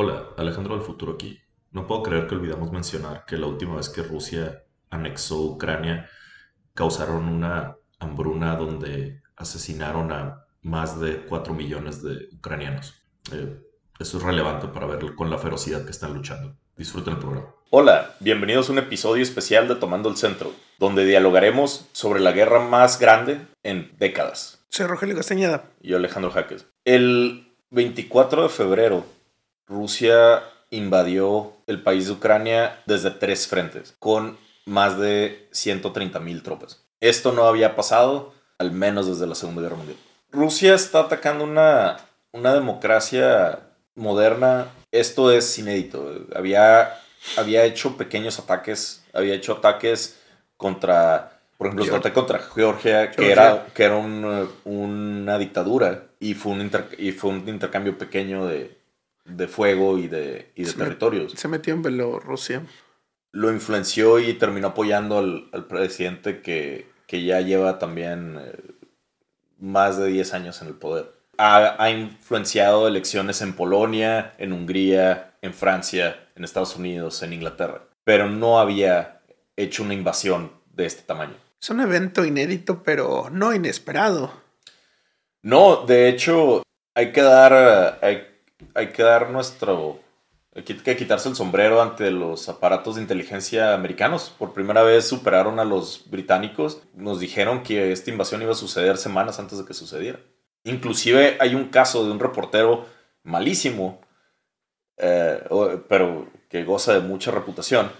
Hola, Alejandro del Futuro aquí. No puedo creer que olvidamos mencionar que la última vez que Rusia anexó Ucrania causaron una hambruna donde asesinaron a más de 4 millones de ucranianos. Eh, eso es relevante para ver con la ferocidad que están luchando. Disfruten el programa. Hola, bienvenidos a un episodio especial de Tomando el Centro, donde dialogaremos sobre la guerra más grande en décadas. Soy Rogelio Castañeda. Y yo, Alejandro Jaques. El 24 de febrero, Rusia invadió el país de Ucrania desde tres frentes, con más de 130 mil tropas. Esto no había pasado, al menos desde la Segunda Guerra Mundial. Rusia está atacando una, una democracia moderna. Esto es inédito. Había, había hecho pequeños ataques, había hecho ataques contra, por ejemplo, Georgia. contra Georgia, que Georgia. era, que era un, una dictadura y fue un, inter- y fue un intercambio pequeño de, de fuego y de, y de Se me- territorios Se metió en Bielorrusia. lo influenció y terminó apoyando al, al presidente que, que ya lleva también eh, más de 10 años en el poder. Ha, ha influenciado elecciones en Polonia, en Hungría, en Francia, en Estados Unidos, en Inglaterra, pero no había hecho una invasión de este tamaño. Es un evento inédito, pero no inesperado. No, de hecho, hay que dar, eh, hay, hay que dar nuestro, hay que quitarse el sombrero ante los aparatos de inteligencia americanos. Por primera vez superaron a los británicos. Nos dijeron que esta invasión iba a suceder semanas antes de que sucediera. Inclusive hay un caso de un reportero malísimo, eh, pero que goza de mucha reputación,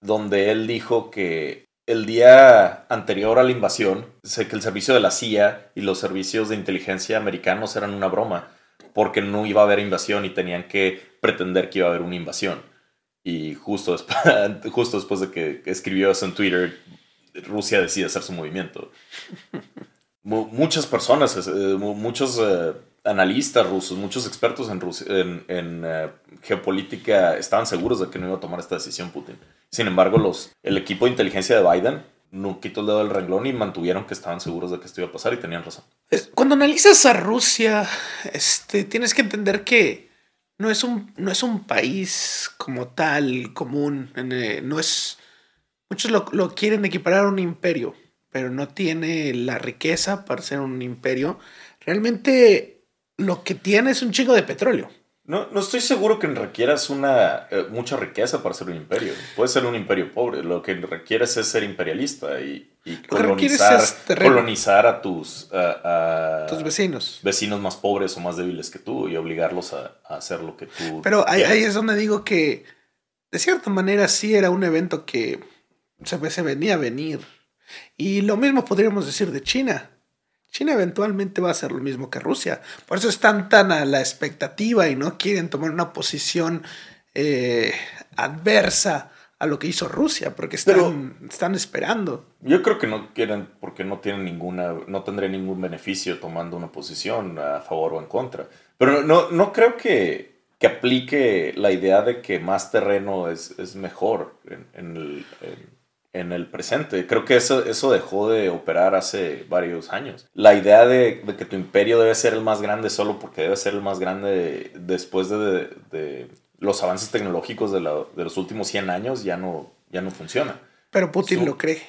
donde él dijo que el día anterior a la invasión, sé que el servicio de la CIA y los servicios de inteligencia americanos eran una broma, porque no iba a haber invasión y tenían que pretender que iba a haber una invasión. Y justo después, justo después de que escribió eso en Twitter, Rusia decide hacer su movimiento. Mu- muchas personas, eh, mu- muchos eh, analistas rusos, muchos expertos en, Rusia- en, eh, geopolítica estaban seguros de que no iba a tomar esta decisión Putin. Sin embargo, el equipo de inteligencia de Biden no quitó el dedo del renglón y mantuvieron que estaban seguros de que esto iba a pasar y tenían razón. Cuando analizas a Rusia, este, tienes que entender que no es un, no es un país como tal, común. eh, no es. Muchos lo, lo quieren equiparar a un imperio, pero no tiene la riqueza para ser un imperio. Realmente lo que tiene es un chingo de petróleo. No, no estoy seguro que requieras una, eh, mucha riqueza para ser un imperio. Puede ser un imperio pobre. Lo que requieres es ser imperialista y, y colonizar, colonizar a tus, a- a Tus vecinos. vecinos más pobres o más débiles que tú y obligarlos a, a hacer lo que tú. Pero ahí, es donde digo que, de cierta manera, sí era un evento que se, se venía a venir. Y lo mismo podríamos decir de China. China eventualmente va a hacer lo mismo que Rusia. Por eso están tan a la expectativa y no quieren tomar una posición eh, adversa a lo que hizo Rusia, porque están, están esperando. Yo creo que no quieren, porque no tienen ninguna, no tendría ningún beneficio tomando una posición a favor o en contra. Pero no, no creo que, que aplique la idea de que más terreno es, es mejor en, en el, en- en el presente. Creo que eso, eso dejó de operar hace varios años. La idea de, de que tu imperio debe ser el más grande solo porque debe ser el más grande después de, de los avances tecnológicos de, la- de los últimos 100 años ya no, ya no funciona. Pero Putin lo cree.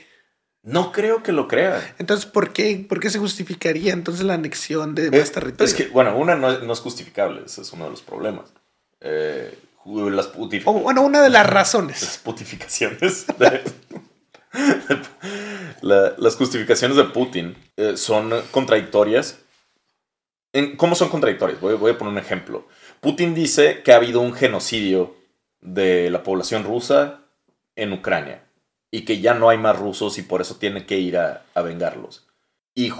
No creo que lo crea. Entonces, ¿por qué, ¿por qué se justificaría entonces la anexión de más Es, territorio? es que, bueno, una no es, no es justificable, ese es uno de los problemas. Eh, las, bueno, una de las razones. las putificaciones. Las justificaciones de Putin eh, son contradictorias. En- ¿Cómo son contradictorias? Voy, a poner un ejemplo. Putin dice que ha habido un genocidio de la población rusa en Ucrania y que ya no hay más rusos y por eso tiene que ir a, vengarlos. Y,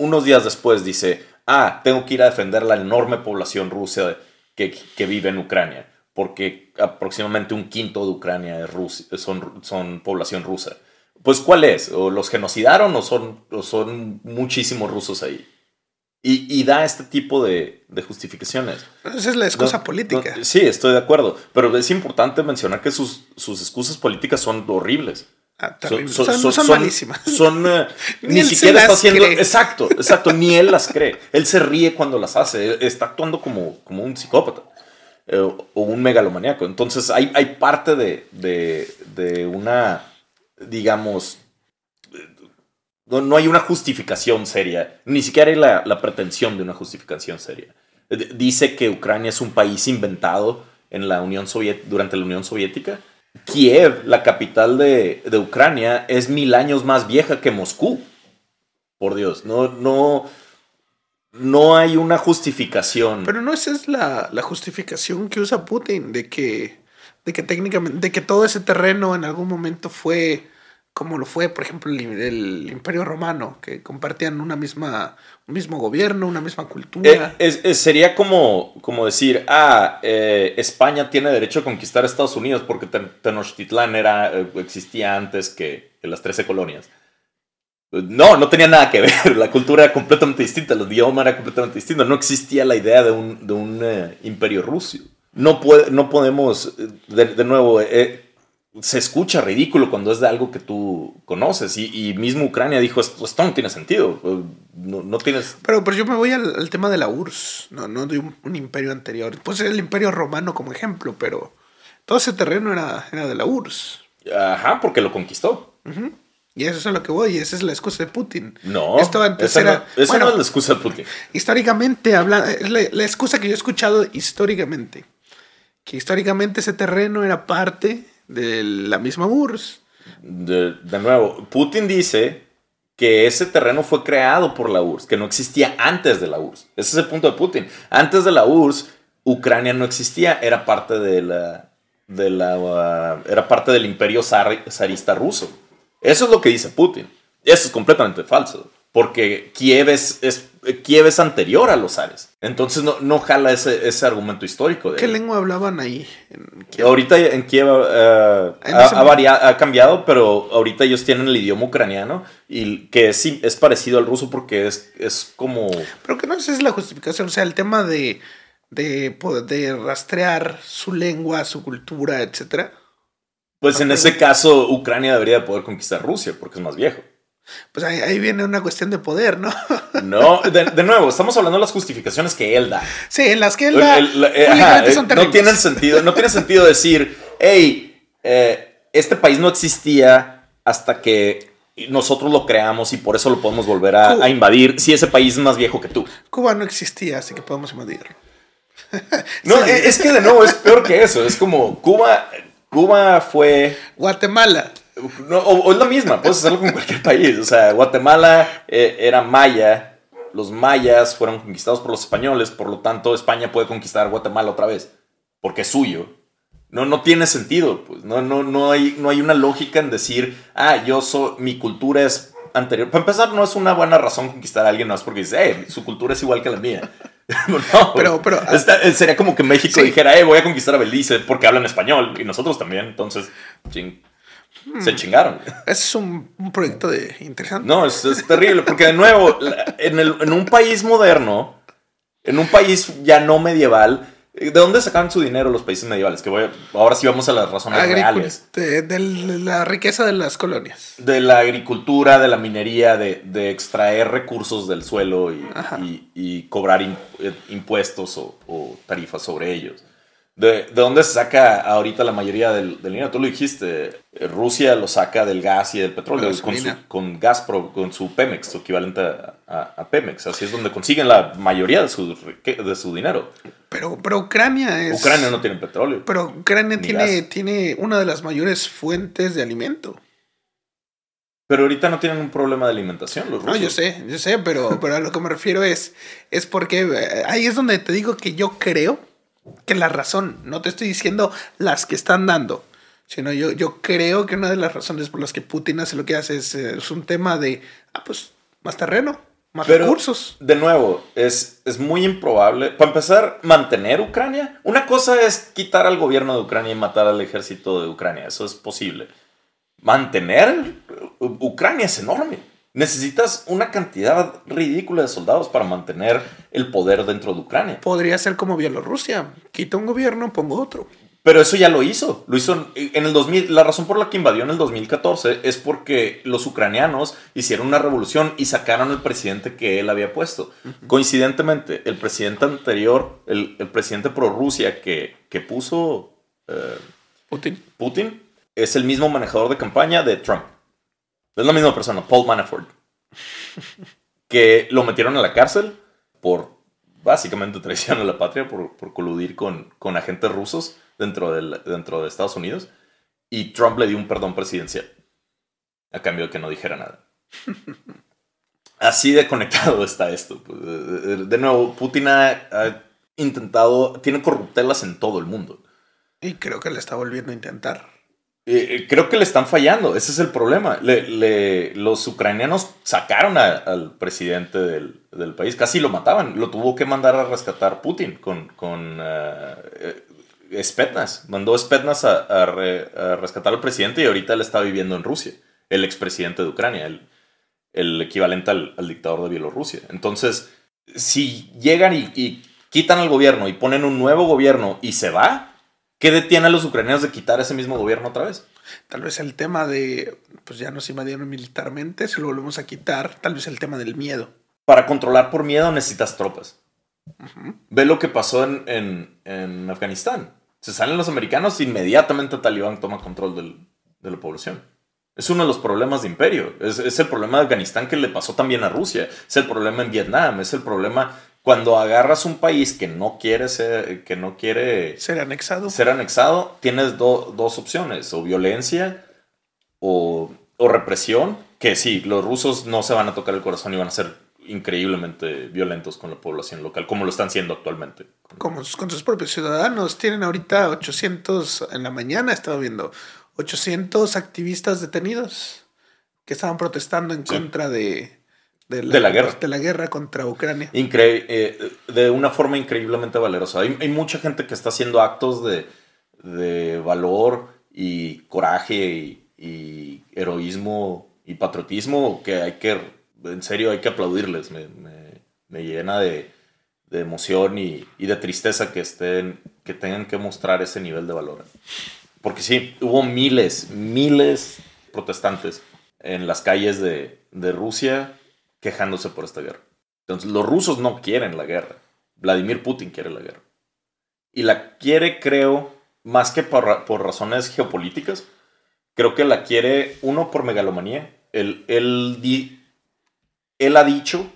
unos días después dice, ah, tengo que ir a defender la enorme población rusa que vive en Ucrania, porque aproximadamente un quinto de Ucrania es Rus- son, son población rusa. Pues, ¿cuál es? ¿O los genocidaron o son, o son muchísimos rusos ahí? Y, y da este tipo de, de justificaciones. Esa es la excusa No, política. no, sí, estoy de acuerdo. Pero es importante mencionar que sus, sus excusas políticas son horribles. Ah, Son, son- Son- son- malísimas. Son, eh, Ni ni siquiera está haciendo. cree. Exacto, exacto. Ni él las cree. Él se ríe cuando las hace. Está actuando como, como un psicópata. Eh, o un megalomaníaco. Entonces hay, hay parte de, de, una, digamos, no, no, hay una justificación seria, ni siquiera hay la, la pretensión de una justificación seria. Dice que Ucrania es un país inventado en la Unión durante la Unión Soviética. Kiev, la capital de, de, Ucrania, es mil años más vieja que Moscú. Por Dios, no, no, no hay una justificación. Pero no esa es la, la justificación que usa Putin, de que, de que técnicamente, de que todo ese terreno en algún momento fue como lo fue, por ejemplo, el, Imperio Romano, que compartían una misma, un mismo gobierno, una misma cultura. Eh, sería como, como decir, ah, eh, España tiene derecho a conquistar Estados Unidos porque Tenochtitlán era, eh, existía antes que, que las 13 colonias. No, no tenía nada que ver. La cultura era completamente distinta, el idioma era completamente distinto. No existía la idea de un, de un eh, imperio ruso. No, puede, no podemos, de, de nuevo, eh, se escucha ridículo cuando es de algo que tú conoces. Y, y mismo Ucrania dijo, esto, esto, no tiene sentido. No, no tienes... Pero, pero yo me voy al, al tema de la URSS, no, no de un, un, imperio anterior. Pues el imperio romano como ejemplo, pero todo ese terreno era, era de la URSS. Ajá, porque lo conquistó. Uh -huh. Y eso es a lo que voy, y esa es la excusa de Putin. No, Esto antes esa, era, no, esa bueno, no es la excusa de Putin. Históricamente, habla, es la, la, excusa que yo he escuchado históricamente. Que históricamente ese terreno era parte de la misma URSS. De, de nuevo, Putin dice que ese terreno fue creado por la URSS, que no existía antes de la URSS. Ese es el punto de Putin. Antes de la URSS, Ucrania no existía, era parte de la, de la uh, era parte del imperio zar, zarista ruso. Eso es lo que dice Putin. Eso es completamente falso. Porque Kiev es, es Kiev es anterior a los zares. Entonces no, no jala ese, ese argumento histórico. De ¿Qué lengua hablaban ahí? En Kiev? Ahorita en Kiev uh, ¿En ha, ha, ha, cambiado, pero ahorita ellos tienen el idioma ucraniano y que es, es parecido al ruso porque es, es como... Pero que no esa es la justificación. O sea, el tema de, de, de rastrear su lengua, su cultura, etcétera. Pues en ese caso, Ucrania debería poder conquistar Rusia porque es más viejo. Pues ahí, ahí viene una cuestión de poder, ¿no? No, de, de, nuevo, estamos hablando de las justificaciones que él da. Sí, en las que él da. El, el, eh, ajá, son no tiene sentido, no tiene sentido decir, hey, eh, este país no existía hasta que nosotros lo creamos y por eso lo podemos volver a, a, invadir si ese país es más viejo que tú. Cuba no existía, así que podemos invadirlo. no, sí. es que de nuevo es peor que eso. Es como Cuba, Cuba fue. Guatemala. No, o, o, es la misma, puedes hacerlo con cualquier país. O sea, Guatemala eh, era maya, los mayas fueron conquistados por los españoles, por lo tanto España puede conquistar Guatemala otra vez, porque es suyo. No, no tiene sentido, pues. No, no, no, hay, no hay una lógica en decir, ah, yo soy, mi cultura es anterior. Para empezar, no es una buena razón conquistar a alguien más porque dice, hey, su cultura es igual que la mía. no, pero, pero Esta, sería como que México sí. dijera, hey, voy a conquistar a Belice porque hablan español y nosotros también. Entonces, ching, hmm. se chingaron. Es un, un proyecto de interesante. No, es, es terrible porque de nuevo, en, el, en un país moderno, en un país ya no medieval, ¿De dónde sacaban su dinero los países medievales? Que voy a, ahora sí vamos a las razones reales. De, de, la riqueza de las colonias. De la agricultura, de la minería, de, de extraer recursos del suelo y, y, y cobrar in, impuestos o, o, tarifas sobre ellos. ¿De, ¿De, dónde se saca ahorita la mayoría del, del, dinero? Tú lo dijiste, Rusia lo saca del gas y del petróleo, con, su, con Gazprom, con su Pemex, su equivalente a, a, a, Pemex. Así es donde consiguen la mayoría de su, de su dinero. Pero, pero Ucrania es... Ucrania no tiene petróleo. Pero Ucrania tiene, tiene una de las mayores fuentes de alimento. Pero ahorita no tienen un problema de alimentación los rusos. No, yo sé, yo sé, pero, pero a lo que me refiero es, es porque eh, ahí es donde te digo que yo creo que la razón, no te estoy diciendo las que están dando, sino yo, yo creo que una de las razones por las que Putin hace lo que hace es, es un tema de, ah, pues, más terreno, más Pero, recursos. De nuevo, es, es muy improbable. Para empezar, mantener Ucrania. Una cosa es quitar al gobierno de Ucrania y matar al ejército de Ucrania. Eso es posible. Mantener Ucrania es enorme. Necesitas una cantidad ridícula de soldados para mantener el poder dentro de Ucrania. Podría ser como Bielorrusia. Quita un gobierno, pongo otro. Pero eso ya lo hizo. Lo hizo en el 2000. La razón por la que invadió en el 2014 es porque los ucranianos hicieron una revolución y sacaron al presidente que él había puesto. Coincidentemente, el presidente anterior, el, presidente pro Rusia que, que puso eh, Putin. Putin, es el mismo manejador de campaña de Trump. Es la misma persona, Paul Manafort. que lo metieron a la cárcel por básicamente traición a la patria, por, por coludir con, con agentes rusos dentro, del, dentro de Estados Unidos. Y Trump le dio un perdón presidencial. A cambio de que no dijera nada. Así de conectado está esto. Pues, de nuevo, Putin ha, intentado, tiene corruptelas en todo el mundo. Y creo que le está volviendo a intentar. Eh, eh, creo que le están fallando, ese es el problema. Le, los ucranianos sacaron al presidente del, del, país, casi lo mataban, lo tuvo que mandar a rescatar Putin con, con uh, Mandó Spetnas a, rescatar al presidente y ahorita él está viviendo en Rusia, el expresidente de Ucrania, el, el equivalente al, dictador de Bielorrusia. Entonces, si llegan y, y quitan al gobierno y ponen un nuevo gobierno y se va, ¿Qué detiene a los ucranianos de quitar ese mismo gobierno otra vez? Tal vez el tema de, pues ya nos invadieron militarmente, si lo volvemos a quitar, tal vez el tema del miedo. Para controlar por miedo necesitas tropas. Ve lo que pasó en, en, Afganistán. Se salen los americanos, inmediatamente Talibán toma control del, de la población. Es uno de los problemas de imperio. Es, es, el problema de Afganistán que le pasó también a Rusia. Es el problema en Vietnam. Es el problema cuando agarras un país que no quiere ser, que no quiere ser anexado, ser anexado tienes dos opciones, o violencia o, represión, que sí, los rusos no se van a tocar el corazón y van a ser increíblemente violentos con la población local, como lo están siendo actualmente. Como con sus propios ciudadanos. Tienen ahorita 800, en la mañana he estado viendo, 800 activistas detenidos que estaban protestando en contra de, de la, guerra. De la guerra contra Ucrania. Eh, de una forma increíblemente valerosa. Hay, mucha gente que está haciendo actos de, valor y coraje y, heroísmo y patriotismo que hay que, en serio, hay que aplaudirles. Me, llena de, emoción y, de tristeza que, estén, que tengan que mostrar ese nivel de valor. Porque sí, hubo miles, miles protestantes en las calles de, de Rusia quejándose por esta guerra. Entonces, los rusos no quieren la guerra. Vladimir Putin quiere la guerra. Y la quiere, creo, más que por, razones geopolíticas, creo que la quiere, uno, por megalomanía. Él, él, él ha dicho,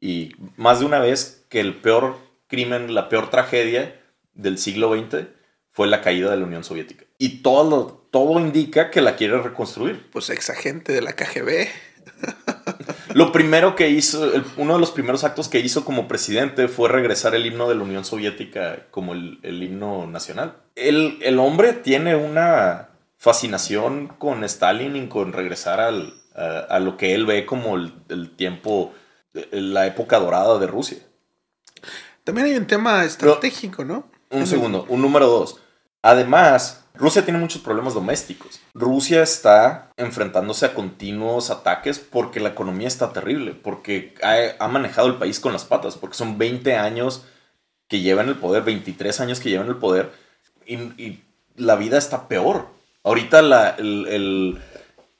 y más de una vez, que el peor crimen, la peor tragedia del siglo XX fue la caída de la Unión Soviética. Y todo, todo indica que la quiere reconstruir. Pues ex agente de la KGB. Lo primero que hizo, uno de los primeros actos que hizo como presidente fue regresar el himno de la Unión Soviética como el, himno nacional. El, el, hombre tiene una fascinación con Stalin y con regresar al, a, lo que él ve como el, el, tiempo, la época dorada de Rusia. También hay un tema estratégico, ¿no? Un segundo, un número dos. Además, Rusia tiene muchos problemas domésticos. Rusia está enfrentándose a continuos ataques porque la economía está terrible, porque ha, manejado el país con las patas, porque son 20 años que llevan el poder, 23 años que llevan el poder, y, la vida está peor. Ahorita la,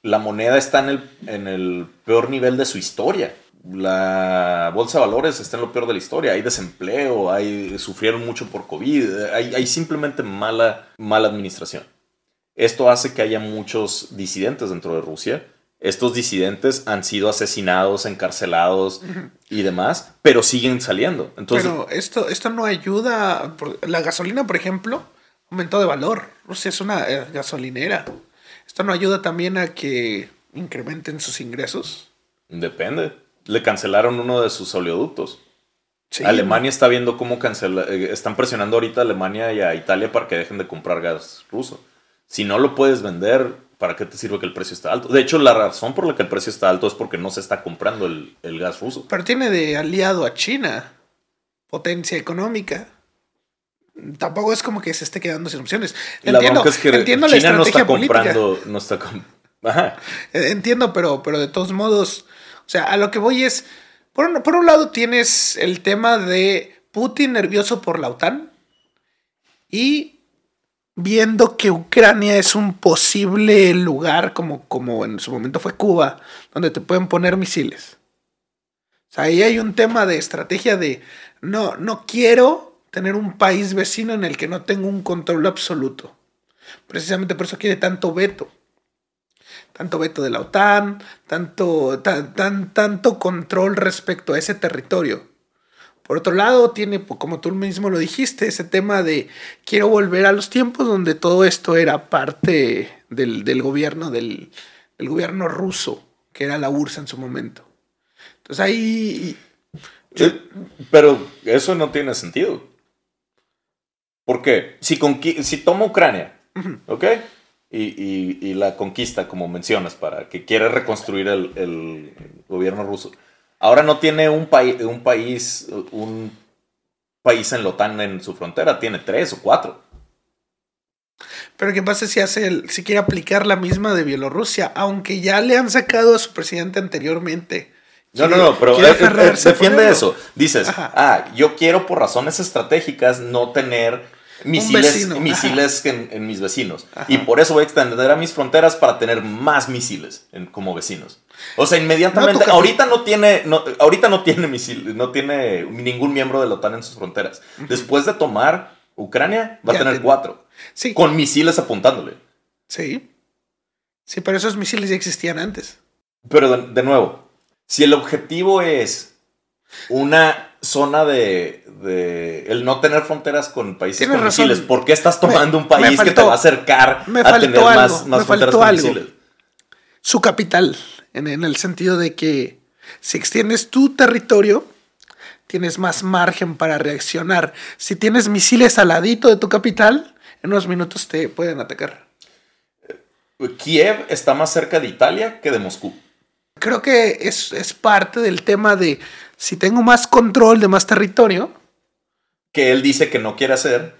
la moneda está en el, en el peor nivel de su historia la bolsa de valores está en lo peor de la historia. Hay desempleo, hay, sufrieron mucho por COVID, hay, simplemente mala, mala administración. Esto hace que haya muchos disidentes dentro de Rusia. Estos disidentes han sido asesinados, encarcelados y demás, pero siguen saliendo. Entonces, pero esto, esto no ayuda. La gasolina, por ejemplo, aumentó de valor. Rusia es una eh, gasolinera. ¿Esto no ayuda también a que incrementen sus ingresos? Depende le cancelaron uno de sus oleoductos. Alemania está viendo cómo cancelar, eh, están presionando ahorita a Alemania y a Italia para que dejen de comprar gas ruso. Si no lo puedes vender, ¿para qué te sirve que el precio está alto? De hecho, la razón por la que el precio está alto es porque no se está comprando el, gas ruso. Pero tiene de aliado a China, potencia económica. Tampoco es como que se esté quedando sin opciones. Entiendo, es que entiendo China no está comprando, no está Entiendo, pero, pero de todos modos, sea, a lo que voy es, por un, por un lado tienes el tema de Putin nervioso por la OTAN y viendo que Ucrania es un posible lugar, como, como en su momento fue Cuba, donde te pueden poner misiles. O sea, ahí hay un tema de estrategia de no, no quiero tener un país vecino en el que no tengo un control absoluto. Precisamente por eso quiere tanto veto. Tanto veto de la OTAN, tanto, tan, tanto control respecto a ese territorio. Por otro lado, tiene, como tú mismo lo dijiste, ese tema de quiero volver a los tiempos donde todo esto era parte del, gobierno, del, del, gobierno ruso, que era la URSS en su momento. Entonces ahí... pero eso no tiene sentido. ¿Por qué? Si, si toma Ucrania, ¿ok? Y, la conquista, como mencionas, para que quiere reconstruir el, el gobierno ruso Ahora no tiene un, país un país, un país en la OTAN en su frontera, tiene tres o cuatro. Pero ¿qué pasa si hace si quiere aplicar la misma de Bielorrusia? Aunque ya le han sacado a su presidente anteriormente. No, no, no, pero eh, eh, defiende eso. Dices, ah, yo quiero por razones estratégicas no tener misiles, misiles en, mis vecinos. Y por eso voy a extender a mis fronteras para tener más misiles como vecinos. O sea, inmediatamente, ahorita no tiene, no, ahorita no tiene misiles, no tiene ningún miembro de la OTAN en sus fronteras. Después de tomar Ucrania, va a tener cuatro. Sí. Con misiles apuntándole. Sí. Sí, pero esos misiles ya existían antes. Pero de nuevo, si el objetivo es una zona de, el no tener fronteras con países con misiles. ¿Por qué estás tomando un país que te va a acercar a tener más, fronteras con misiles? Su capital, en, el sentido de que si extiendes tu territorio, tienes más margen para reaccionar. Si tienes misiles al ladito de tu capital, en unos minutos te pueden atacar. Kiev está más cerca de Italia que de Moscú. Creo que es, es parte del tema de si tengo más control de más territorio. Que él dice que no quiere hacer.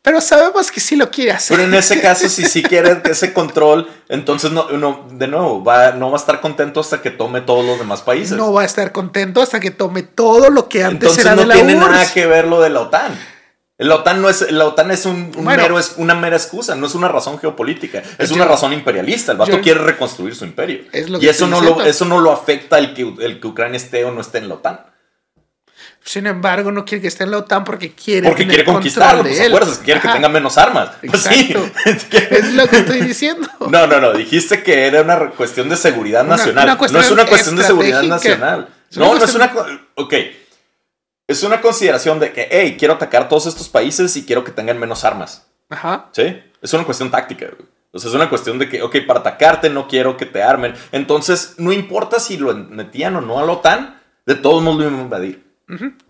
Pero sabemos que sí lo quiere hacer. Pero en ese caso, si sí quiere ese control, entonces no, de nuevo, va, no va a estar contento hasta que tome todos los demás países. No va a estar contento hasta que tome todo lo que antes entonces era de la tiene nada que ver lo de la OTAN. La OTAN no es, la OTAN es, un, mero, es una mera excusa, no es una razón geopolítica, es una razón imperialista. El vato quiere reconstruir su imperio. y eso no, lo, eso no lo afecta el que, el que Ucrania esté o no esté en la OTAN. Sin embargo, no quiere que esté en la OTAN porque quiere. Porque quiere conquistarlo, pues acuerdas, quiere que tenga menos armas. Pues es lo que estoy diciendo. No, no, no. Dijiste que era una cuestión de seguridad nacional. no es una cuestión de seguridad nacional. No, no es una. Ok es una consideración de que, hey, quiero atacar todos estos países y quiero que tengan menos armas. Ajá. ¿Sí? Es una cuestión táctica. O sea, es una cuestión de que, ok, para atacarte no quiero que te armen. Entonces, no importa si lo metían o no a la OTAN, de todos modos lo iban a invadir.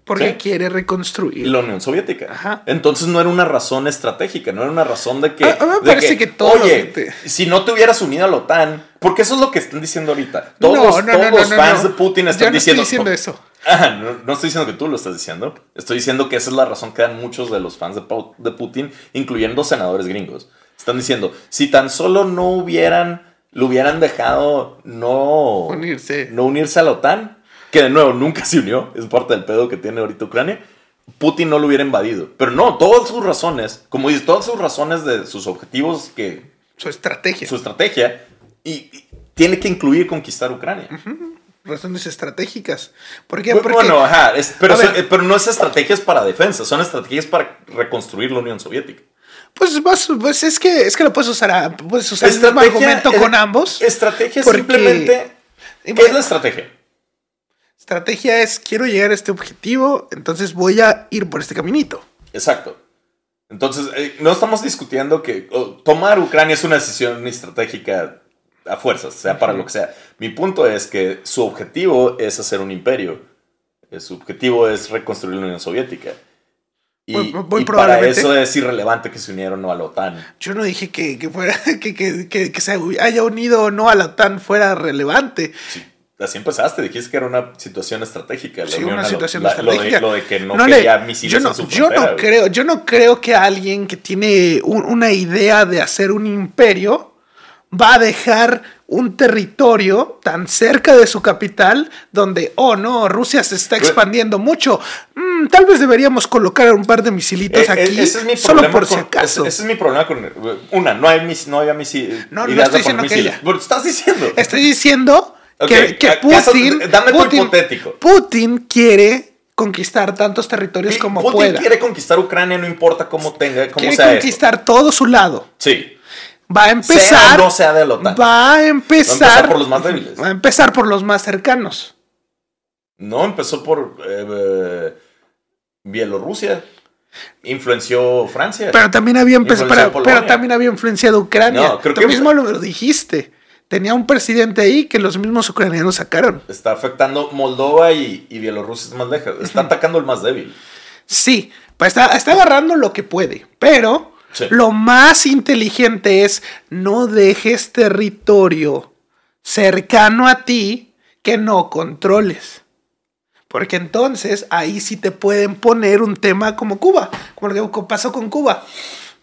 Porque quiere reconstruir. La Unión Soviética. Ajá. Entonces no era una razón estratégica, no era una razón de que. A, me parece que, todo. Oye, si no te hubieras unido a la OTAN, porque eso es lo que están diciendo ahorita. Todos, los fans de Putin están diciendo. Estoy diciendo eso. No, estoy diciendo que tú lo estás diciendo. Estoy diciendo que esa es la razón que dan muchos de los fans de, de Putin, incluyendo senadores gringos. Están diciendo, si tan solo no hubieran, lo hubieran dejado no unirse. no unirse a la OTAN, que de nuevo nunca se unió, es parte del pedo que tiene ahorita Ucrania, Putin no lo hubiera invadido. Pero no, todas sus razones, como dices, todas sus razones de sus objetivos que... Su estrategia. Su estrategia, y, tiene que incluir conquistar Ucrania razones estratégicas. ¿Por qué? Porque, bueno, ajá, pero, eh, pero, no es estrategias para defensa, son estrategias para reconstruir la Unión Soviética. Pues, pues es que es que lo puedes usar, puedes usar el mismo argumento con ambos. Estrategia simplemente. ¿Qué es la estrategia? Estrategia es quiero llegar a este objetivo, entonces voy a ir por este caminito. Exacto. Entonces, eh, no estamos discutiendo que tomar Ucrania es una decisión estratégica a fuerzas, sea para lo que sea. Mi punto es que su objetivo es hacer un imperio. Eh, su objetivo es reconstruir la Unión Soviética. Y, para eso es irrelevante que se unieron o no a la OTAN. Yo no dije que, fuera, que, que, que, se haya unido o no a la OTAN fuera relevante. Sí, así empezaste, dijiste que era una situación estratégica. sí, una situación estratégica. Lo de, que no, quería misiles yo no, en su yo no creo, Yo no creo que alguien que tiene una idea de hacer un imperio va a dejar un territorio tan cerca de su capital donde, oh no, Rusia se está expandiendo mucho. Mm, tal vez deberíamos colocar un par de misilitos Eh, eh, aquí, ese es mi solo por si acaso. Ese, ese es mi problema con. Una, no, hay mis, no había misiles. No, no estoy diciendo que. Pero estás diciendo. Estoy diciendo que, que ¿a- caso- Putin, dame tu Putin, hipotético. Putin quiere conquistar tantos territorios como Putin pueda. quiere conquistar Ucrania, no importa cómo tenga, cómo Quiere sea conquistar todo su lado. Sí. Va a empezar. Sea no sea de OTAN. Va a empezar. Va a empezar por los más débiles. Va a empezar por los más cercanos. No, empezó por eh, eh, Bielorrusia. Influenció Francia. Pero también había empezado. Pero, también había influenciado Ucrania. No, creo Tú que- mismo lo dijiste. Tenía un presidente ahí que los mismos ucranianos sacaron. Está afectando Moldova y, y Bielorrusia es más lejos. Está atacando el más débil. Sí, pues está, está agarrando lo que puede. Pero Sí. lo más inteligente es no dejes territorio cercano a ti que no controles. Porque entonces ahí sí te pueden poner un tema como Cuba, como lo que pasó con Cuba.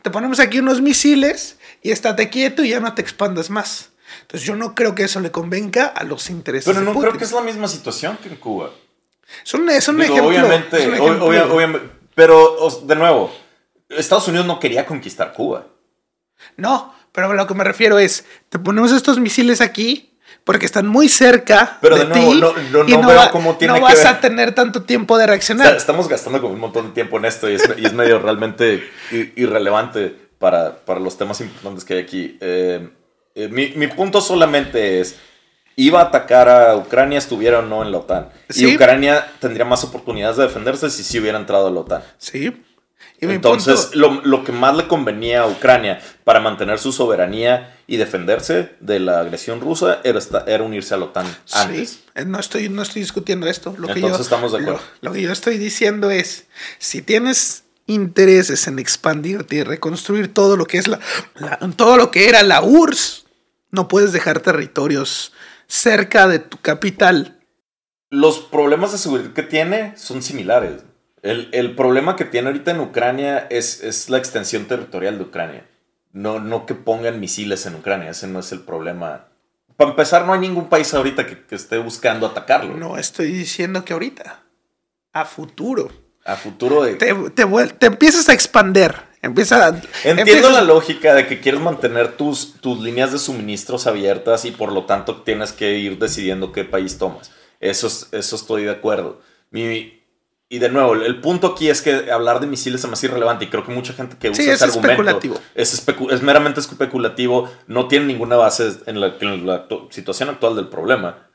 Te ponemos aquí unos misiles y estate quieto y ya no te expandas más. Entonces yo no creo que eso le convenga a los intereses Pero de no Putin. creo que es la misma situación que en Cuba. Es un, es un Digo, ejemplo. obviamente, es un ejemplo. obvia- obviamente, pero de nuevo, Estados Unidos no quería conquistar Cuba. No, pero a lo que me refiero es, te ponemos estos misiles aquí porque están muy cerca Pero de, de nuevo, ti no- no- y no veo cómo tiene no vas a tener tanto tiempo de O sea, reaccionar. estamos gastando como un montón de tiempo en esto y es, y es medio realmente irrelevante para, para los temas importantes que hay aquí. Eh, eh, mi, mi punto solamente es, iba a atacar a Ucrania estuviera o no en la OTAN. Sí. Y Ucrania tendría más oportunidades de defenderse si sí hubiera entrado a la OTAN. Sí. Entonces, punto- lo, lo que más le convenía a Ucrania para mantener su soberanía y defenderse de la agresión rusa era, era unirse a la OTAN antes. Sí, eh, no estoy, no estoy discutiendo esto. Lo que Entonces yo, estamos de acuerdo. Lo, lo que yo estoy diciendo es, si tienes intereses en expandirte y reconstruir todo lo que es la, la- todo lo que era la URSS, no puedes dejar territorios cerca de tu capital. Los problemas de seguridad que tiene son similares. El, el problema que tiene ahorita en Ucrania es, es la extensión territorial de Ucrania. No, no que pongan misiles en Ucrania, ese no es el problema. Para empezar, no hay ningún país ahorita que, que esté buscando atacarlo. No estoy diciendo que ahorita, a futuro. A futuro de... Te, te, empiezas a expander. Empieza a, Entiendo empiezas- la lógica de que quieres mantener tus, tus líneas de suministros abiertas y por lo tanto tienes que ir decidiendo qué país tomas. Eso, es- eso estoy de acuerdo. Mi- y de nuevo, el, punto aquí es que hablar de misiles es más irrelevante y creo que mucha gente que usa Sí, ese es argumento especulativo. Es, especu- es meramente especulativo, no tiene ninguna base en la, en la situación actual del problema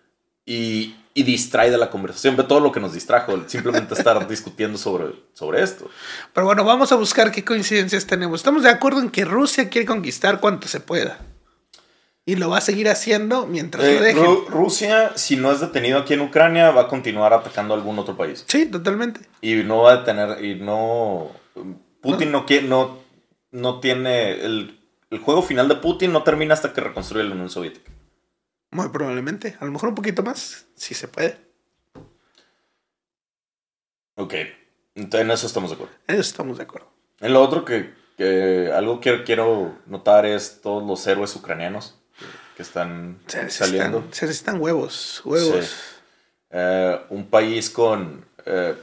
y, y distrae de la conversación. Ve todo lo que nos distrajo, simplemente estar discutiendo sobre, sobre esto. Pero bueno, vamos a buscar qué coincidencias tenemos. Estamos de acuerdo en que Rusia quiere conquistar cuanto se pueda. Y lo va a seguir haciendo mientras Eh, lo dejen. Ru- Rusia, si no es detenido aquí en Ucrania, va a continuar atacando a algún otro país. Sí, totalmente. Y no va a detener, y no... Putin no, quiere, no, no tiene... El, el juego final de Putin no termina hasta que reconstruye la Unión Soviética. Muy probablemente. A lo mejor un poquito más, si se puede. Ok, entonces en eso estamos de acuerdo. En eso estamos de acuerdo. En lo otro que, que algo que quiero notar es todos los héroes ucranianos que, están Se saliendo. se necesitan huevos. Huevos. Sí. Eh, un país con... eh,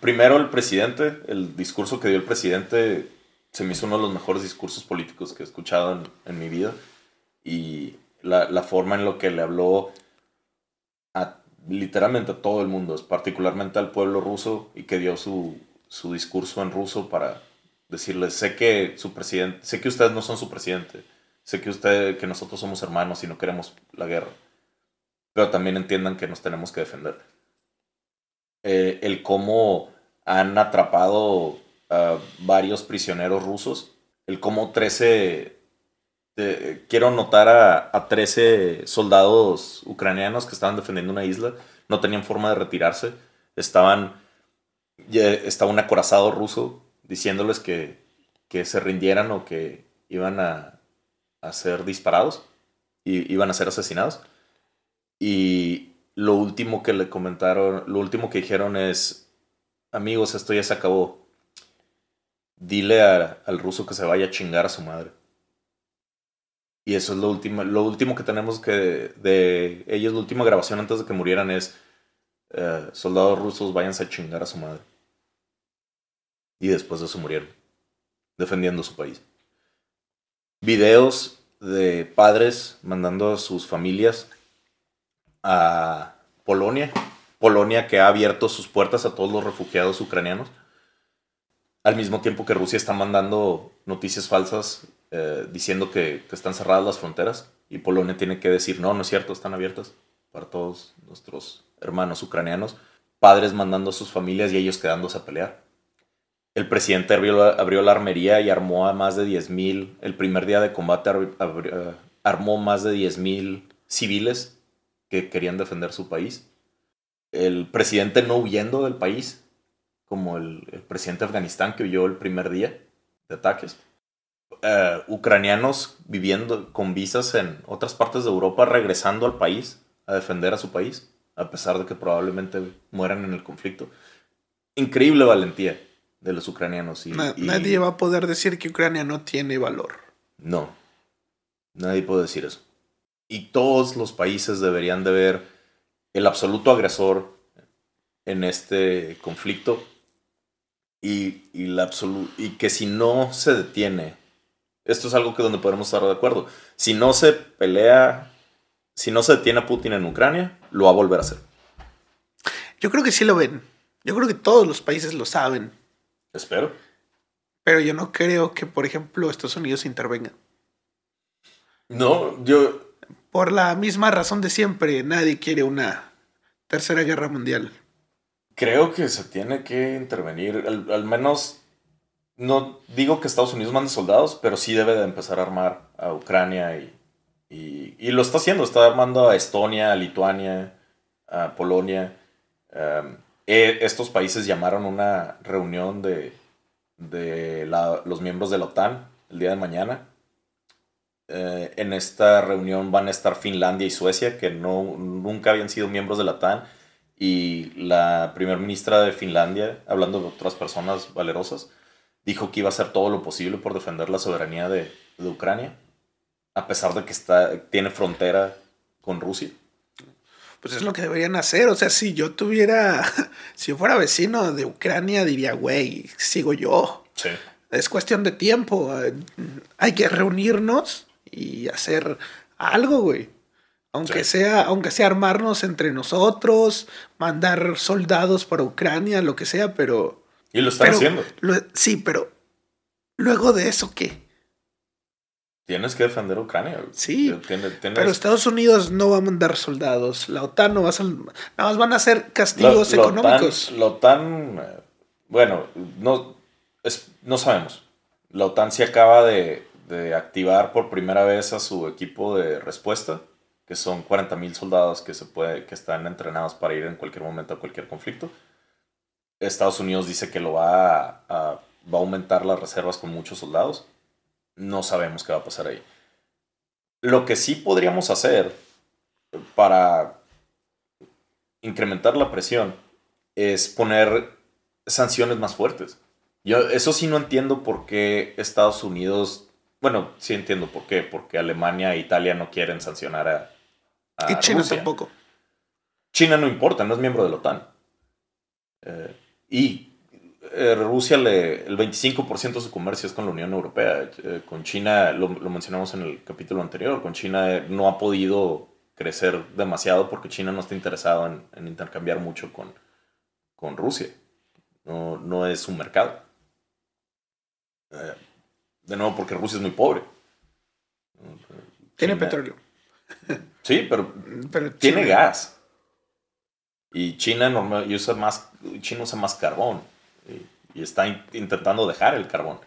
primero el presidente, el discurso que dio el presidente se me hizo uno de los mejores discursos políticos que he escuchado en, en mi vida. Y la, la forma en lo que le habló a literalmente a todo el mundo, particularmente al pueblo ruso, y que dio su, su discurso en ruso para decirles, sé que su presidente, sé que ustedes no son su presidente, sé que usted, que nosotros somos hermanos y no queremos la guerra pero también entiendan que nos tenemos que defender. Eh, el cómo han atrapado a varios prisioneros rusos, el cómo 13, eh, quiero notar a, a 13 soldados ucranianos que estaban defendiendo una isla, no tenían forma de retirarse, estaban, estaba un acorazado ruso diciéndoles que, que se rindieran o que iban a, a ser disparados y iban a ser asesinados. Y lo último que le comentaron, lo último que dijeron es, amigos, esto ya se acabó. Dile al ruso que se vaya a chingar a su madre. Y eso es lo último, lo último que tenemos que de ellos, la última grabación antes de que murieran es eh, soldados rusos váyanse a chingar a su madre. Y después de eso murieron, defendiendo su país. Videos de padres mandando a sus familias a Polonia, Polonia que ha abierto sus puertas a todos los refugiados ucranianos, al mismo tiempo que Rusia está mandando noticias falsas eh, diciendo que, que, están cerradas las fronteras. Y Polonia tiene que decir, no, no es cierto, están abiertas para todos nuestros hermanos ucranianos, padres mandando a sus familias y ellos quedándose a pelear. El presidente abrió, la armería y armó a más de 10.000, el primer día de combate eh, armó más de 10.000 civiles que querían defender su país. El presidente no huyendo del país, como el, presidente de Afganistán que huyó el primer día de ataques. Eh, ucranianos viviendo con visas en otras partes de Europa, regresando al país a defender a su país a pesar de que probablemente mueran en el conflicto. Increíble valentía de los ucranianos. Y, Nadie va a poder decir que Ucrania no tiene valor. No, nadie puede decir eso. Y todos los países deberían de ver el absoluto agresor en este conflicto y, y, la y que si no se detiene, esto es algo que donde podemos estar de acuerdo, si no se pelea si no se detiene a Putin en Ucrania, lo va a volver a hacer. Yo creo que sí lo ven. Yo creo que todos los países lo saben. Espero. Pero yo no creo que, por ejemplo, Estados Unidos intervenga. No, yo... Por la misma razón de siempre, nadie quiere una tercera guerra mundial. Creo que se tiene que intervenir, al, al menos, no digo que Estados Unidos mande soldados, pero sí debe de empezar a armar a Ucrania y y, lo está haciendo, está armando a Estonia, a Lituania, a Polonia. Em, e, estos países llamaron una reunión de, los miembros de la OTAN el día de mañana. Eh, en esta reunión van a estar Finlandia y Suecia, que no, nunca habían sido miembros de la OTAN. Y la primera ministra de Finlandia, hablando de otras personas valerosas, dijo que iba a hacer todo lo posible por defender la soberanía de Ucrania a pesar de que está, tiene frontera con Rusia. Pues es lo que deberían hacer. O sea, si yo tuviera, si yo fuera vecino de Ucrania, diría, güey, sigo yo. Sí. Es cuestión de tiempo. Hay que reunirnos y hacer algo, güey. Aunque, sea, aunque sea armarnos entre nosotros, mandar soldados para Ucrania, lo que sea, pero... Y lo están haciendo. sí, pero luego de eso, ¿qué? Tienes que defender Ucrania. Sí. Pero Estados Unidos no va a mandar soldados. La OTAN no va a ser. Nada más van a ser castigos económicos. la OTAN. Eh, bueno, no, no sabemos. La OTAN se acaba de, activar por primera vez a su equipo de respuesta, que son 40.000 soldados que, se puede, que están entrenados para ir en cualquier momento a cualquier conflicto. Estados Unidos dice que lo va va a aumentar las reservas con muchos soldados no sabemos qué va a pasar ahí. Lo que sí podríamos hacer para incrementar la presión es poner sanciones más fuertes. Yo eso sí no entiendo por qué Estados Unidos, bueno, sí entiendo por qué, porque Alemania e Italia no quieren sancionar a, y China tampoco. China no importa, no es miembro de la OTAN. Eh, y eh, Rusia le, el 25% de su comercio es con la Unión Europea. Eh, con China, lo, mencionamos en el capítulo anterior, con China eh, no ha podido crecer demasiado porque China no está interesado en, intercambiar mucho con, con Rusia. No, no es un mercado. de nuevo, porque Rusia es muy pobre. Tiene petróleo. Sí, pero, pero tiene gas. Y China normal, usa más, China usa más carbón y, está intentando dejar el carbón.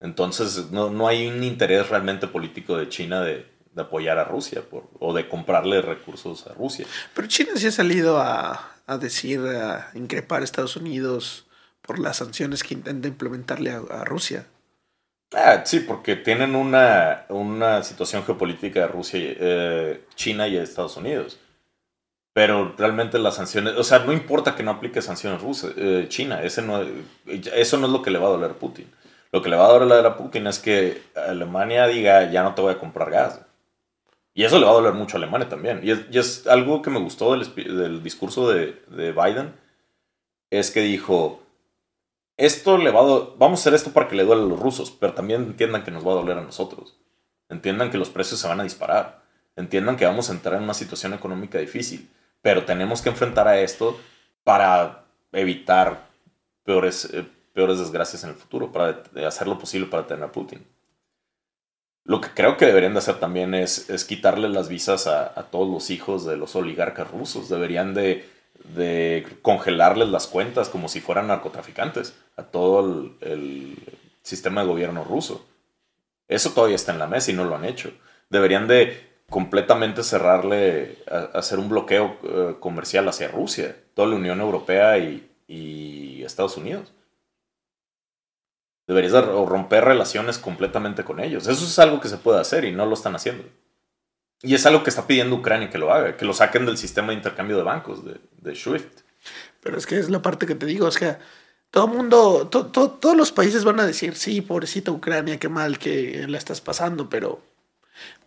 Entonces, no, hay un interés realmente político de China de, apoyar a Rusia por, o de comprarle recursos a Rusia. Pero China sí ha salido a, decir, a increpar a Estados Unidos por las sanciones que intenta implementarle a, Rusia. Ah, sí, porque tienen una, una situación geopolítica de Rusia, eh, China y Estados Unidos. Pero realmente las sanciones, o sea, no importa que no aplique sanciones rusas, eh, China, ese no, eso no es lo que le va a doler a Putin. Lo que le va a doler a Putin es que Alemania diga, ya no te voy a comprar gas. Y eso le va a doler mucho a Alemania también. Y es, algo que me gustó del, discurso de, Biden, es que dijo, esto le va vamos a hacer esto para que le duele a los rusos, pero también entiendan que nos va a doler a nosotros. Entiendan que los precios se van a disparar. Entiendan que vamos a entrar en una situación económica difícil. Pero tenemos que enfrentar a esto para evitar peores, eh, peores desgracias en el futuro, para hacer lo posible para tener a Putin. Lo que creo que deberían de hacer también es, es quitarle las visas a, todos los hijos de los oligarcas rusos. Deberían de, de congelarles las cuentas como si fueran narcotraficantes a todo el, sistema de gobierno ruso. Eso todavía está en la mesa y no lo han hecho. Deberían de completamente cerrarle, hacer un bloqueo eh, comercial hacia Rusia, toda la Unión Europea y, Estados Unidos. Deberías romper relaciones completamente con ellos. Eso es algo que se puede hacer y no lo están haciendo. Y es algo que está pidiendo Ucrania que lo haga, que lo saquen del sistema de intercambio de bancos, de, de SWIFT. Pero es que es la parte que te digo, o sea, todo el mundo, todos los países van a decir, sí, pobrecita Ucrania, qué mal que la estás pasando, pero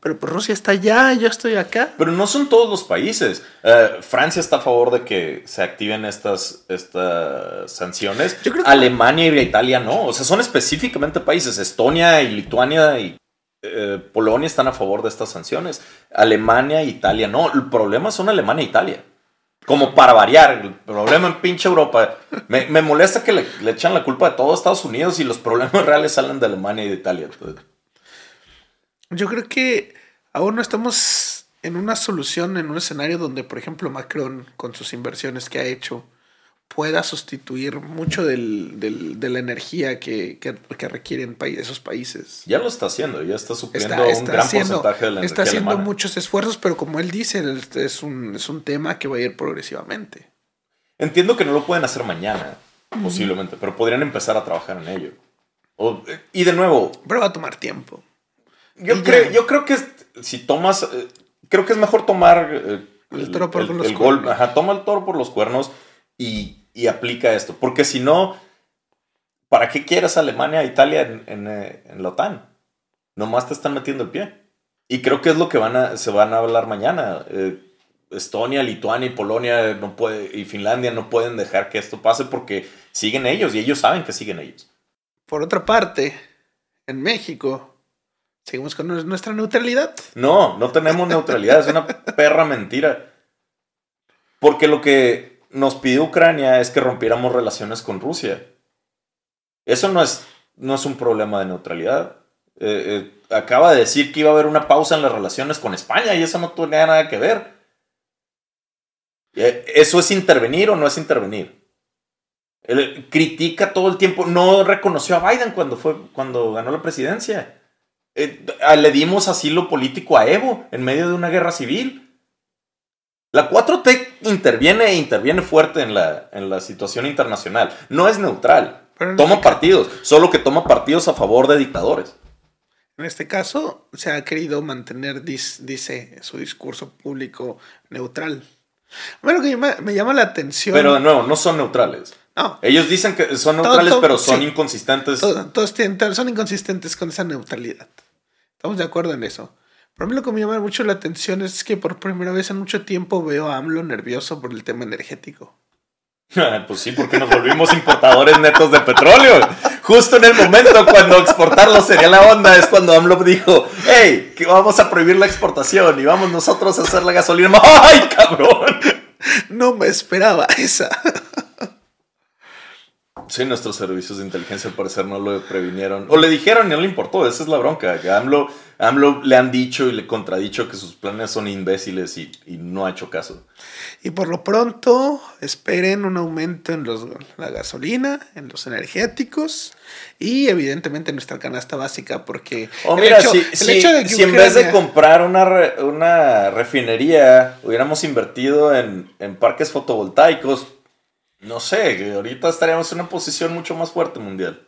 pero pues Rusia está allá, yo estoy acá. Pero no son todos los países. Eh, Francia está a favor de que se activen estas, estas sanciones. Alemania y Italia no. O sea, son específicamente países. Estonia y Lituania y eh, Polonia están a favor de estas sanciones. Alemania e Italia no. El problema son Alemania e Italia. Como para variar, el problema en pinche Europa. Me, me molesta que le, le, echan la culpa de todo Estados Unidos y los problemas reales salen de Alemania y de Italia. Yo creo que aún no estamos en una solución, en un escenario donde, por ejemplo, Macron, con sus inversiones que ha hecho, pueda sustituir mucho del, del, de la energía que, que, requieren esos países. Ya lo está haciendo, ya está supliendo un gran porcentaje de la energía Está haciendo muchos esfuerzos, pero como él dice, es un, es un tema que va a ir progresivamente. Entiendo que no lo pueden hacer mañana, posiblemente, pero podrían empezar a trabajar en ello. y de nuevo... Pero va a tomar tiempo. Yo, creo, yo creo que si tomas, eh, creo que es mejor tomar eh, el, toro por los cuernos. Ajá, toma el toro por los cuernos y, aplica esto. Porque si no, ¿para qué quieres Alemania e Italia en, eh, en, la OTAN? Nomás te están metiendo el pie. Y creo que es lo que van a, se van a hablar mañana. Estonia, Lituania y Polonia no puede, y Finlandia no pueden dejar que esto pase porque siguen ellos y ellos saben que siguen ellos. Por otra parte, en México, ¿Seguimos con nuestra neutralidad? No, no tenemos neutralidad, es una perra mentira. Porque lo que nos pidió Ucrania es que rompiéramos relaciones con Rusia. Eso no es, no es un problema de neutralidad. Eh, eh, acaba de decir que iba a haber una pausa en las relaciones con España y eso no tenía nada que ver. Eh, ¿Eso es intervenir o no es intervenir? Critica todo el tiempo. No reconoció a Biden cuando, fue, cuando ganó la presidencia. Eh, le dimos asilo político a Evo en medio de una guerra civil. La 4T interviene e interviene fuerte en la, en la situación internacional. No es neutral. toma este partidos, solo que toma partidos a favor de dictadores. En este caso, se ha querido mantener, dice, su discurso público neutral. Bueno, que me llama la atención. Pero no, no son neutrales. No. Ellos dicen que son neutrales, pero son inconsistentes. todos son inconsistentes con esa neutralidad. Estamos de acuerdo en eso. Pero a mí lo que me llama mucho la atención es que por primera vez en mucho tiempo veo a AMLO nervioso por el tema energético. pues sí, porque nos volvimos importadores netos de petróleo. Justo en el momento cuando exportarlo sería la onda, es cuando AMLO dijo, hey, que vamos a prohibir la exportación y vamos nosotros a hacer la gasolina. ¡Ay, cabrón! No me esperaba esa. Sí, nuestros servicios de inteligencia al parecer no lo previnieron. O le dijeron y no le importó, esa es la bronca. Que AMLO, AMLO le han dicho y le contradicho que sus planes son imbéciles y, no ha hecho caso. Y por lo pronto, esperen un aumento en los, la gasolina, en los energéticos y evidentemente en nuestra canasta básica, porque... Oh, mira, si, si, en vez de comprar una, una refinería hubiéramos invertido en, en parques fotovoltaicos, no sé, ahorita estaríamos en una posición mucho más fuerte mundial.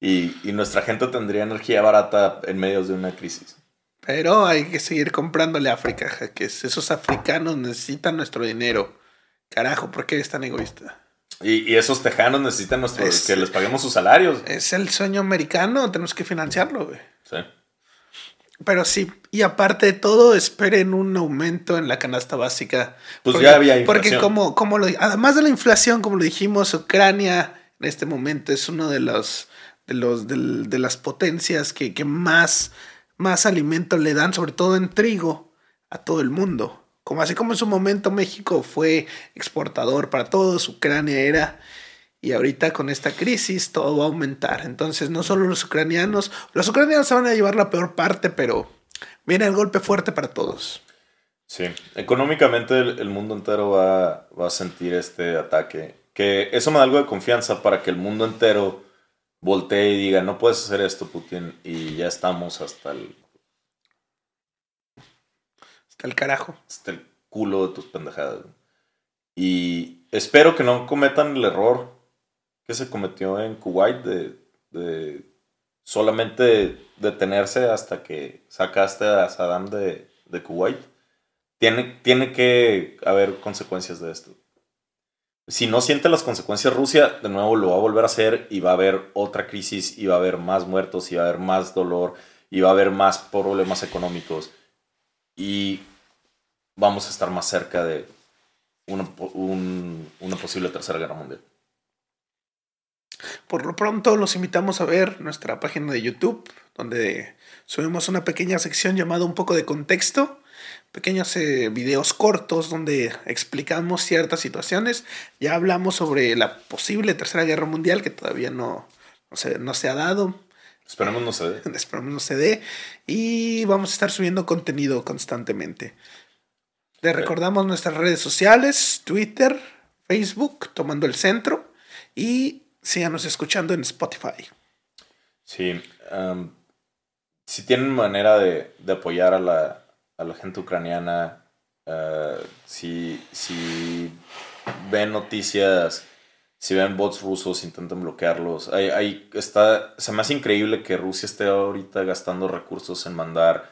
Y, nuestra gente tendría energía barata en medio de una crisis. Pero hay que seguir comprándole a África, que esos africanos necesitan nuestro dinero. Carajo, ¿por qué eres tan egoísta? Y, esos tejanos necesitan nuestro, que les paguemos sus salarios. Es el sueño americano, tenemos que financiarlo, güey. Sí. Pero sí, y aparte de todo, esperen un aumento en la canasta básica. Pues ya había inflación. Porque como, como lo, además de la inflación, como lo dijimos, Ucrania en este momento es uno de los de los de, las potencias que, que, más, más alimento le dan, sobre todo en trigo, a todo el mundo. Como así como en su momento México fue exportador para todos, Ucrania era y ahorita con esta crisis todo va a aumentar. Entonces no solo los ucranianos, los ucranianos se van a llevar la peor parte, pero viene el golpe fuerte para todos. Sí, económicamente el, mundo entero va, a sentir este ataque. Que eso me da algo de confianza para que el mundo entero voltee y diga, no puedes hacer esto, Putin, y ya estamos hasta el... Hasta el carajo. Hasta el culo de tus pendejadas. Y espero que no cometan el error que se cometió en Kuwait de, solamente detenerse hasta que sacaste a Saddam de, Kuwait. Tiene, tiene que haber consecuencias de esto. Si no siente las consecuencias Rusia, de nuevo lo va a volver a hacer y va a haber otra crisis y va a haber más muertos y va a haber más dolor y va a haber más problemas económicos y vamos a estar más cerca de una, una posible tercera guerra mundial. Por lo pronto los invitamos a ver nuestra página de YouTube, donde subimos una pequeña sección llamada Un poco de contexto, pequeños eh, videos cortos donde explicamos ciertas situaciones. Ya hablamos sobre la posible Tercera Guerra Mundial, que todavía no, no, se, no se ha dado. Esperemos no se dé. Esperemos no se dé. Y vamos a estar subiendo contenido constantemente. Le recordamos nuestras redes sociales, Twitter, Facebook, Tomando el Centro. Y síganos escuchando en Spotify. Sí. si tienen manera de, apoyar a la, gente ucraniana, uh, si, si ven noticias, si ven bots rusos, intenten bloquearlos. Hay, está, se me hace increíble que Rusia esté ahorita gastando recursos en mandar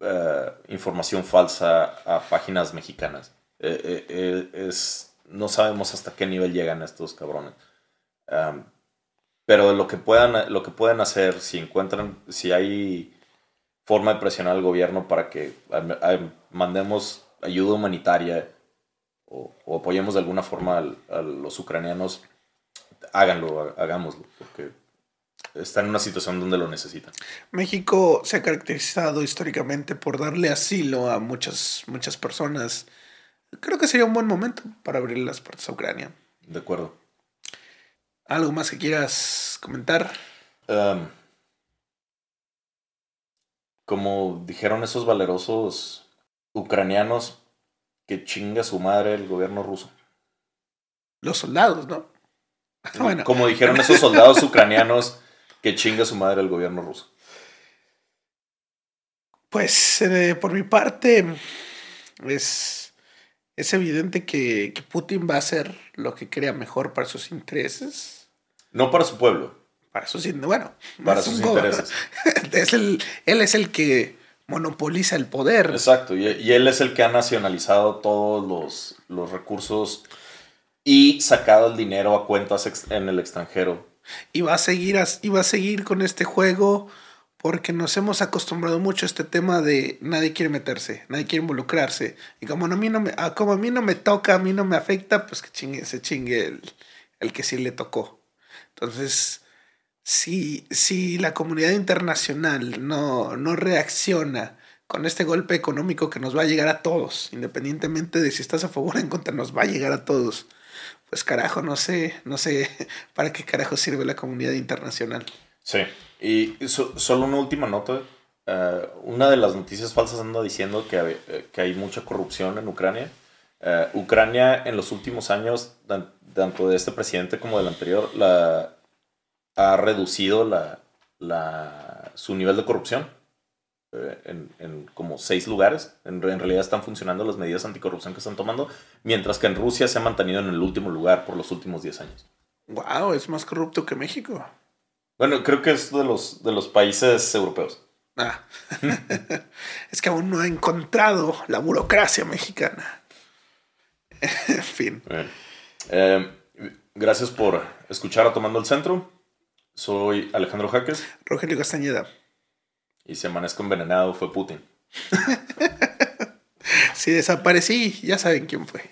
uh, información falsa a páginas mexicanas. Eh, eh, es, no sabemos hasta qué nivel llegan estos cabrones pero lo que puedan, lo que pueden hacer, si encuentran, si hay forma de presionar al gobierno para que mandemos ayuda humanitaria o, apoyemos de alguna forma a, los ucranianos, háganlo, hagámoslo, porque están en una situación donde lo necesitan. México se ha caracterizado históricamente por darle asilo a muchas, muchas personas. Creo que sería un buen momento para abrir las puertas a Ucrania. De acuerdo. ¿Algo más que quieras comentar? Em, como dijeron esos valerosos ucranianos, que chinga su madre el gobierno ruso. Los soldados, ¿no? bueno. Como dijeron esos soldados ucranianos, que chinga su madre el gobierno ruso. Pues eh, por mi parte, es, es evidente que, que Putin va a hacer lo que crea mejor para sus intereses no para su pueblo. Para sus, bueno, para sus intereses. es el, él es el que monopoliza el poder. Exacto, y, él es el que ha nacionalizado todos los, los recursos y sacado el dinero a cuentas en el extranjero. Y va a seguir, y va a seguir con este juego porque nos hemos acostumbrado mucho a este tema de nadie quiere meterse, nadie quiere involucrarse. Y como a mí no me, como a mí no me toca, a mí no me afecta, pues que chingue, se chingue el, el que sí le tocó. Entonces, si, si la comunidad internacional no, no reacciona con este golpe económico que nos va a llegar a todos, independientemente de si estás a favor o en contra, nos va a llegar a todos. Pues carajo, no sé, no sé para qué carajo sirve la comunidad internacional. Sí, y solo una última nota. Eh, una de las noticias falsas anda diciendo que, eh, que hay mucha corrupción en Ucrania. Eh, Ucrania en los últimos años, tanto de este presidente como del anterior, la, ha reducido la, la, su nivel de corrupción eh, en, en, como seis lugares. En, en, realidad están funcionando las medidas anticorrupción que están tomando, mientras que en Rusia se ha mantenido en el último lugar por los últimos 10 años. ¡Wow! Es más corrupto que México. Bueno, creo que es de los, de los países europeos. Ah. es que aún no ha encontrado la burocracia mexicana. En fin. Eh, Gracias por escuchar a Tomando el Centro. Soy Alejandro Jaques. Rogelio Castañeda. Y si amanezco envenenado fue Putin. si desaparecí, ya saben quién fue.